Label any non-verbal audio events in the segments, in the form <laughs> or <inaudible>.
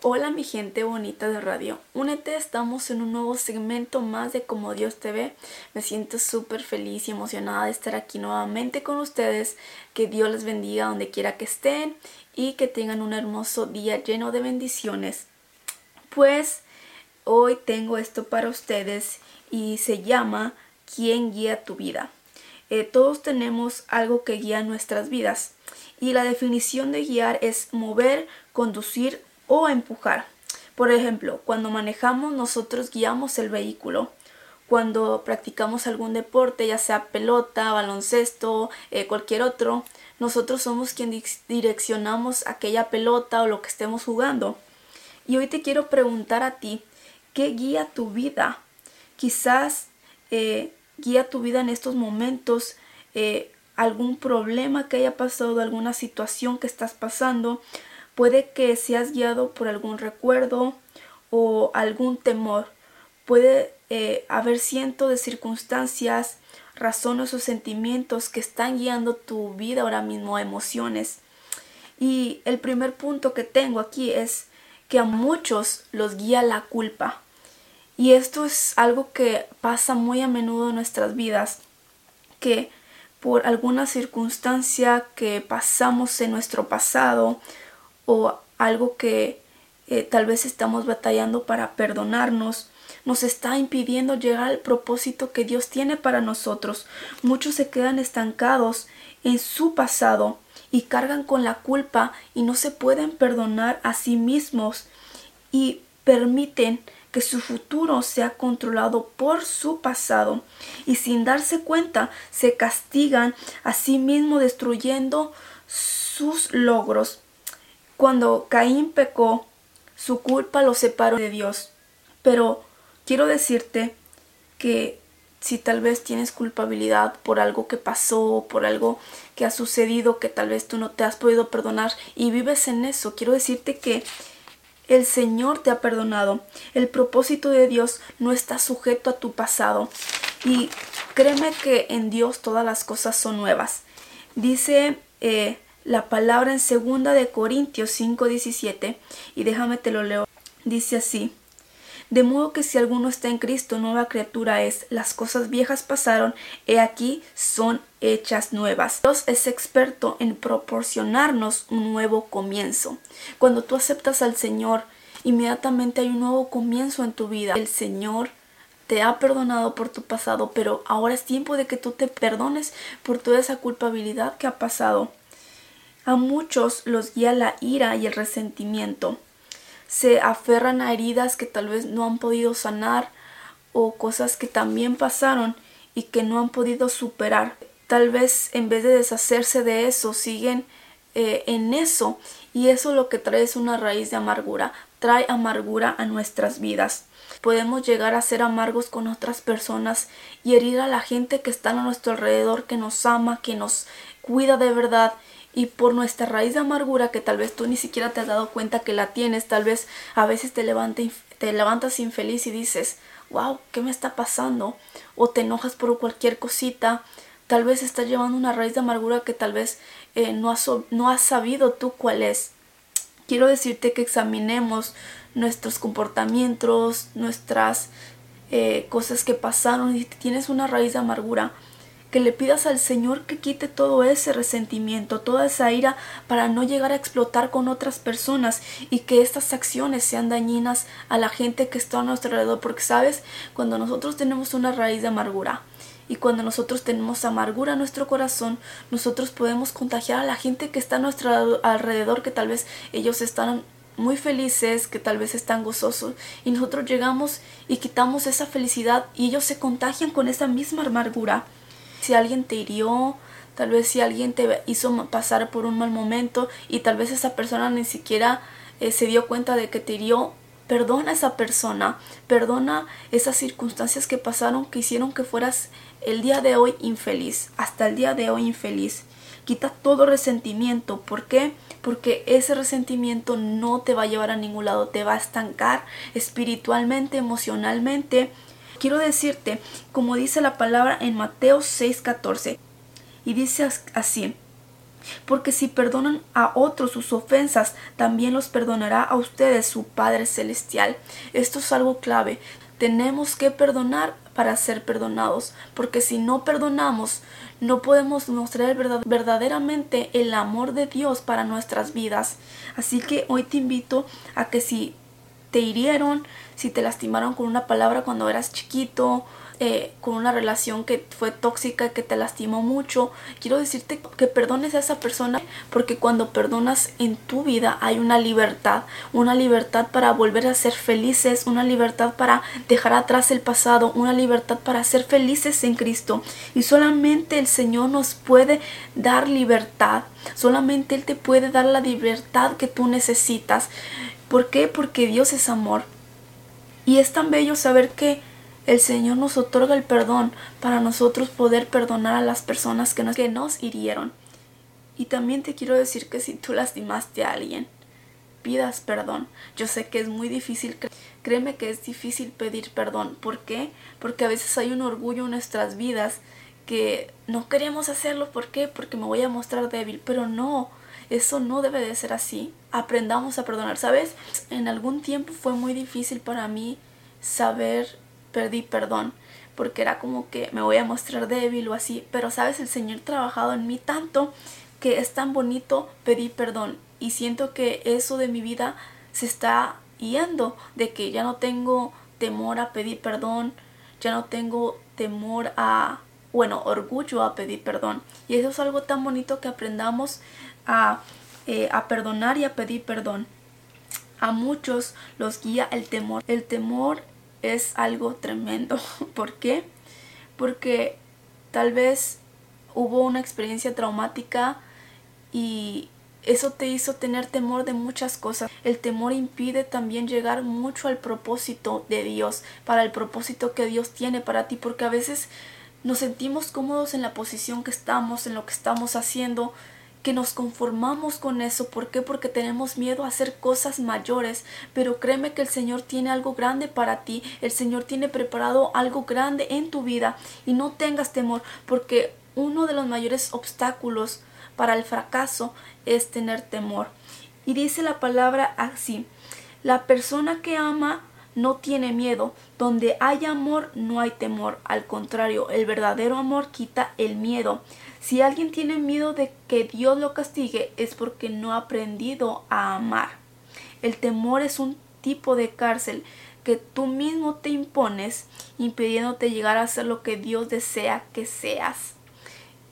Hola mi gente bonita de radio, únete, estamos en un nuevo segmento más de Como Dios te ve. Me siento súper feliz y emocionada de estar aquí nuevamente con ustedes. Que Dios les bendiga donde quiera que estén y que tengan un hermoso día lleno de bendiciones. Pues hoy tengo esto para ustedes y se llama ¿Quién guía tu vida? Eh, todos tenemos algo que guía nuestras vidas y la definición de guiar es mover, conducir o empujar. Por ejemplo, cuando manejamos nosotros guiamos el vehículo. Cuando practicamos algún deporte, ya sea pelota, baloncesto, eh, cualquier otro, nosotros somos quien direccionamos aquella pelota o lo que estemos jugando. Y hoy te quiero preguntar a ti, ¿qué guía tu vida? Quizás eh, guía tu vida en estos momentos eh, algún problema que haya pasado, alguna situación que estás pasando. Puede que seas guiado por algún recuerdo o algún temor. Puede eh, haber cientos de circunstancias, razones o sentimientos que están guiando tu vida ahora mismo, emociones. Y el primer punto que tengo aquí es que a muchos los guía la culpa. Y esto es algo que pasa muy a menudo en nuestras vidas, que por alguna circunstancia que pasamos en nuestro pasado o algo que eh, tal vez estamos batallando para perdonarnos, nos está impidiendo llegar al propósito que Dios tiene para nosotros. Muchos se quedan estancados en su pasado y cargan con la culpa y no se pueden perdonar a sí mismos y permiten que su futuro sea controlado por su pasado y sin darse cuenta se castigan a sí mismos destruyendo sus logros. Cuando Caín pecó, su culpa lo separó de Dios. Pero quiero decirte que si tal vez tienes culpabilidad por algo que pasó, por algo que ha sucedido que tal vez tú no te has podido perdonar y vives en eso, quiero decirte que el Señor te ha perdonado. El propósito de Dios no está sujeto a tu pasado. Y créeme que en Dios todas las cosas son nuevas. Dice eh, la palabra en segunda de Corintios 5:17 y déjame te lo leo. Dice así: de modo que si alguno está en Cristo, nueva criatura es. Las cosas viejas pasaron, he aquí son hechas nuevas. Dios es experto en proporcionarnos un nuevo comienzo. Cuando tú aceptas al Señor, inmediatamente hay un nuevo comienzo en tu vida. El Señor te ha perdonado por tu pasado, pero ahora es tiempo de que tú te perdones por toda esa culpabilidad que ha pasado. A muchos los guía la ira y el resentimiento se aferran a heridas que tal vez no han podido sanar o cosas que también pasaron y que no han podido superar. Tal vez en vez de deshacerse de eso, siguen eh, en eso y eso lo que trae es una raíz de amargura, trae amargura a nuestras vidas. Podemos llegar a ser amargos con otras personas y herir a la gente que está a nuestro alrededor, que nos ama, que nos cuida de verdad y por nuestra raíz de amargura que tal vez tú ni siquiera te has dado cuenta que la tienes, tal vez a veces te, te levantas infeliz y dices, wow, ¿qué me está pasando? O te enojas por cualquier cosita, tal vez estás llevando una raíz de amargura que tal vez eh, no, has, no has sabido tú cuál es. Quiero decirte que examinemos nuestros comportamientos, nuestras eh, cosas que pasaron y tienes una raíz de amargura que le pidas al Señor que quite todo ese resentimiento, toda esa ira para no llegar a explotar con otras personas y que estas acciones sean dañinas a la gente que está a nuestro alrededor, porque sabes, cuando nosotros tenemos una raíz de amargura, y cuando nosotros tenemos amargura en nuestro corazón, nosotros podemos contagiar a la gente que está a nuestro alrededor, que tal vez ellos están muy felices, que tal vez están gozosos, y nosotros llegamos y quitamos esa felicidad y ellos se contagian con esa misma amargura si alguien te hirió, tal vez si alguien te hizo pasar por un mal momento y tal vez esa persona ni siquiera eh, se dio cuenta de que te hirió, perdona a esa persona, perdona esas circunstancias que pasaron que hicieron que fueras el día de hoy infeliz, hasta el día de hoy infeliz. Quita todo resentimiento. ¿Por qué? Porque ese resentimiento no te va a llevar a ningún lado, te va a estancar espiritualmente, emocionalmente quiero decirte, como dice la palabra en Mateo 6:14, y dice así, Porque si perdonan a otros sus ofensas, también los perdonará a ustedes su Padre Celestial. Esto es algo clave. Tenemos que perdonar para ser perdonados, porque si no perdonamos, no podemos mostrar verdaderamente el amor de Dios para nuestras vidas. Así que hoy te invito a que si te hirieron, si te lastimaron con una palabra cuando eras chiquito, eh, con una relación que fue tóxica, que te lastimó mucho, quiero decirte que perdones a esa persona porque cuando perdonas en tu vida hay una libertad, una libertad para volver a ser felices, una libertad para dejar atrás el pasado, una libertad para ser felices en Cristo. Y solamente el Señor nos puede dar libertad, solamente Él te puede dar la libertad que tú necesitas. ¿Por qué? Porque Dios es amor. Y es tan bello saber que el Señor nos otorga el perdón para nosotros poder perdonar a las personas que nos, que nos hirieron. Y también te quiero decir que si tú lastimaste a alguien, pidas perdón. Yo sé que es muy difícil, créeme que es difícil pedir perdón. ¿Por qué? Porque a veces hay un orgullo en nuestras vidas que no queremos hacerlo. ¿Por qué? Porque me voy a mostrar débil. Pero no, eso no debe de ser así. Aprendamos a perdonar. ¿Sabes? En algún tiempo fue muy difícil para mí saber perdí perdón porque era como que me voy a mostrar débil o así, pero sabes, el Señor trabajado en mí tanto que es tan bonito pedir perdón y siento que eso de mi vida se está yendo, de que ya no tengo temor a pedir perdón, ya no tengo temor a, bueno, orgullo a pedir perdón. Y eso es algo tan bonito que aprendamos a, eh, a perdonar y a pedir perdón. A muchos los guía el temor. El temor es algo tremendo. <laughs> ¿Por qué? Porque tal vez hubo una experiencia traumática y eso te hizo tener temor de muchas cosas. El temor impide también llegar mucho al propósito de Dios, para el propósito que Dios tiene para ti, porque a veces nos sentimos cómodos en la posición que estamos, en lo que estamos haciendo, que nos conformamos con eso. ¿Por qué? Porque tenemos miedo a hacer cosas mayores. Pero créeme que el Señor tiene algo grande para ti. El Señor tiene preparado algo grande en tu vida. Y no tengas temor, porque uno de los mayores obstáculos para el fracaso es tener temor. Y dice la palabra así, la persona que ama no tiene miedo. Donde hay amor no hay temor. Al contrario, el verdadero amor quita el miedo. Si alguien tiene miedo de que Dios lo castigue es porque no ha aprendido a amar. El temor es un tipo de cárcel que tú mismo te impones impidiéndote llegar a ser lo que Dios desea que seas.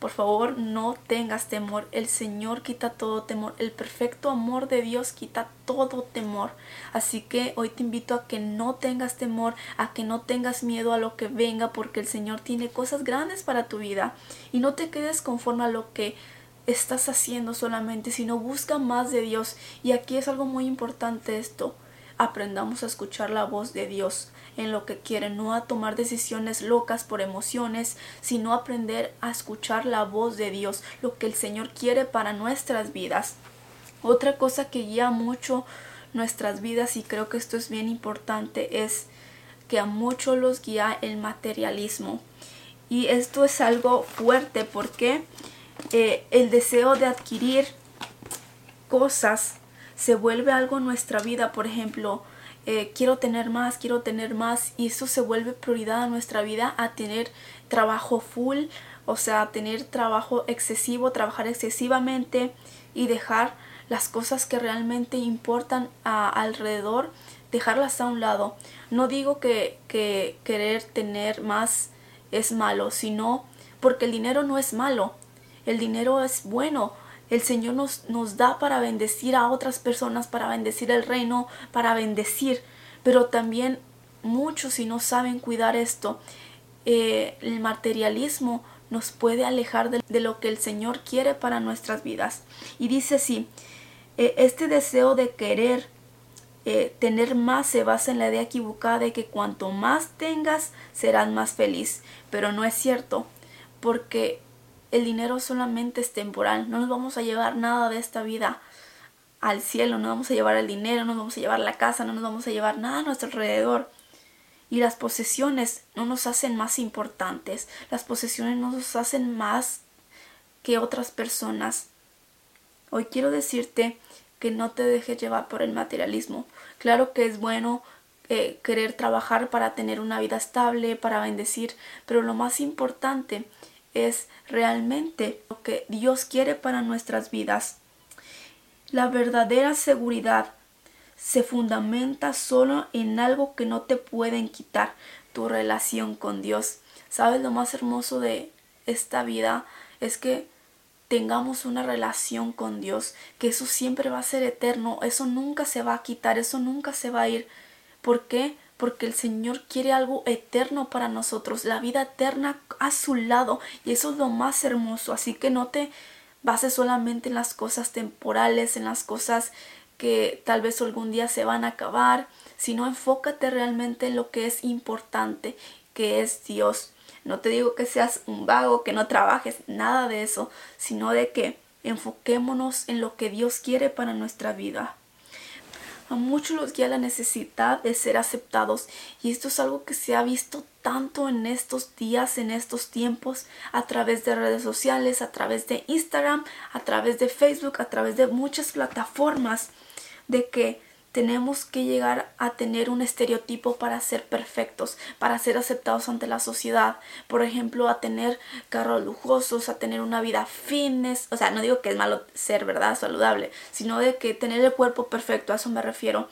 Por favor, no tengas temor. El Señor quita todo temor. El perfecto amor de Dios quita todo temor. Así que hoy te invito a que no tengas temor, a que no tengas miedo a lo que venga, porque el Señor tiene cosas grandes para tu vida. Y no te quedes conforme a lo que estás haciendo solamente, sino busca más de Dios. Y aquí es algo muy importante esto. Aprendamos a escuchar la voz de Dios en lo que quiere, no a tomar decisiones locas por emociones, sino aprender a escuchar la voz de Dios, lo que el Señor quiere para nuestras vidas. Otra cosa que guía mucho nuestras vidas y creo que esto es bien importante es que a muchos los guía el materialismo. Y esto es algo fuerte porque eh, el deseo de adquirir cosas se vuelve algo en nuestra vida. Por ejemplo, eh, quiero tener más, quiero tener más y eso se vuelve prioridad en nuestra vida a tener trabajo full, o sea, tener trabajo excesivo, trabajar excesivamente y dejar las cosas que realmente importan a, alrededor, dejarlas a un lado. No digo que querer tener más es malo, sino porque el dinero no es malo, el dinero es bueno, el Señor nos, nos da para bendecir a otras personas, para bendecir el reino, para bendecir. Pero también muchos si no saben cuidar esto, eh, el materialismo nos puede alejar de, lo que el Señor quiere para nuestras vidas. Y dice así, eh, este deseo de querer eh, tener más se basa en la idea equivocada de que cuanto más tengas serás más feliz. Pero no es cierto, porque el dinero solamente es temporal, no nos vamos a llevar nada de esta vida al cielo, no vamos a llevar el dinero, no nos vamos a llevar la casa, no nos vamos a llevar nada a nuestro alrededor. Y las posesiones no nos hacen más importantes, las posesiones no nos hacen más que otras personas. Hoy quiero decirte que no te dejes llevar por el materialismo. Claro que es bueno eh, querer trabajar para tener una vida estable, para bendecir, pero lo más importante es realmente lo que Dios quiere para nuestras vidas. La verdadera seguridad se fundamenta solo en algo que no te pueden quitar, tu relación con Dios. ¿Sabes lo más hermoso de esta vida? Es que tengamos una relación con Dios, que eso siempre va a ser eterno, eso nunca se va a quitar, eso nunca se va a ir. ¿Por qué? Porque el Señor quiere algo eterno para nosotros, la vida eterna a su lado, y eso es lo más hermoso, así que no te bases solamente en las cosas temporales, en las cosas que tal vez algún día se van a acabar, sino enfócate realmente en lo que es importante, que es Dios. No te digo que seas un vago, que no trabajes, nada de eso, sino de que enfoquémonos en lo que Dios quiere para nuestra vida. A muchos los guía la necesidad de ser aceptados y esto es algo que se ha visto tanto en estos días, en estos tiempos, a través de redes sociales, a través de Instagram, a través de Facebook, a través de muchas plataformas, de que tenemos que llegar a tener un estereotipo para ser perfectos, para ser aceptados ante la sociedad. Por ejemplo, a tener carros lujosos, a tener una vida fitness. O sea, no digo que es malo ser, ¿verdad? Saludable, sino de que tener el cuerpo perfecto, a eso me refiero.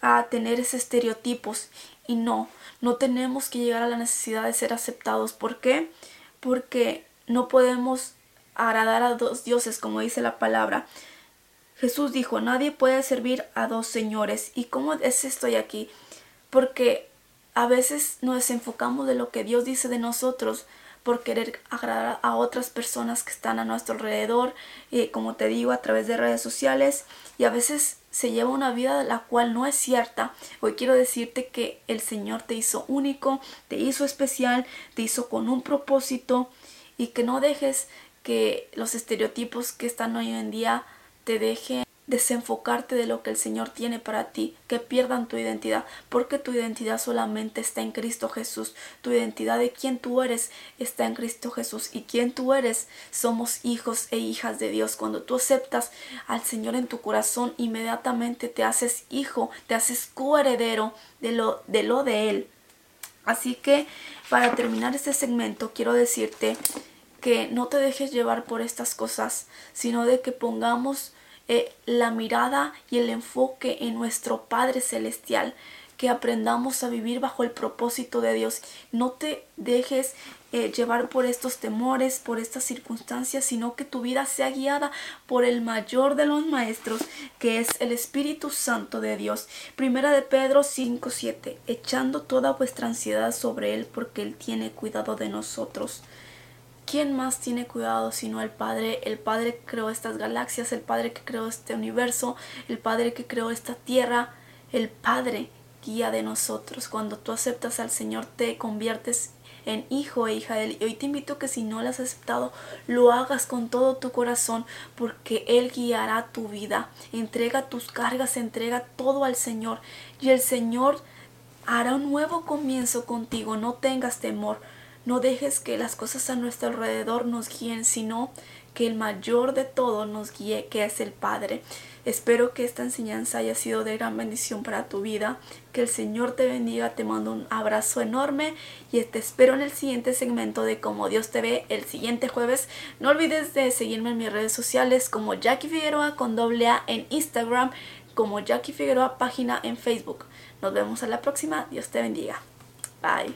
A tener esos estereotipos. Y no, no tenemos que llegar a la necesidad de ser aceptados. ¿Por qué? Porque no podemos agradar a dos dioses, como dice la palabra. Jesús dijo, nadie puede servir a dos señores. ¿Y cómo es estoy aquí? Porque a veces nos desenfocamos de lo que Dios dice de nosotros por querer agradar a otras personas que están a nuestro alrededor, y como te digo, a través de redes sociales, y a veces se lleva una vida la cual no es cierta. Hoy quiero decirte que el Señor te hizo único, te hizo especial, te hizo con un propósito, y que no dejes que los estereotipos que están hoy en día te deje desenfocarte de lo que el Señor tiene para ti, que pierdan tu identidad, porque tu identidad solamente está en Cristo Jesús. Tu identidad de quién tú eres está en Cristo Jesús y quién tú eres somos hijos e hijas de Dios. Cuando tú aceptas al Señor en tu corazón, inmediatamente te haces hijo, te haces coheredero de lo de lo de él. Así que para terminar este segmento quiero decirte que no te dejes llevar por estas cosas, sino de que pongamos eh, la mirada y el enfoque en nuestro Padre Celestial, que aprendamos a vivir bajo el propósito de Dios. No te dejes eh, llevar por estos temores, por estas circunstancias, sino que tu vida sea guiada por el mayor de los maestros, que es el Espíritu Santo de Dios. Primera de Pedro 5:7, echando toda vuestra ansiedad sobre Él, porque Él tiene cuidado de nosotros. ¿Quién más tiene cuidado sino el Padre? El Padre que creó estas galaxias, el Padre que creó este universo, el Padre que creó esta tierra, el Padre guía de nosotros. Cuando tú aceptas al Señor te conviertes en hijo e hija de Él. Y hoy te invito que si no lo has aceptado, lo hagas con todo tu corazón porque Él guiará tu vida. Entrega tus cargas, entrega todo al Señor y el Señor hará un nuevo comienzo contigo. No tengas temor. No dejes que las cosas a nuestro alrededor nos guíen, sino que el mayor de todo nos guíe, que es el Padre. Espero que esta enseñanza haya sido de gran bendición para tu vida. Que el Señor te bendiga. Te mando un abrazo enorme y te espero en el siguiente segmento de Como Dios te ve el siguiente jueves. No olvides de seguirme en mis redes sociales como Jackie Figueroa con doble A en Instagram, como Jackie Figueroa página en Facebook. Nos vemos a la próxima. Dios te bendiga. Bye.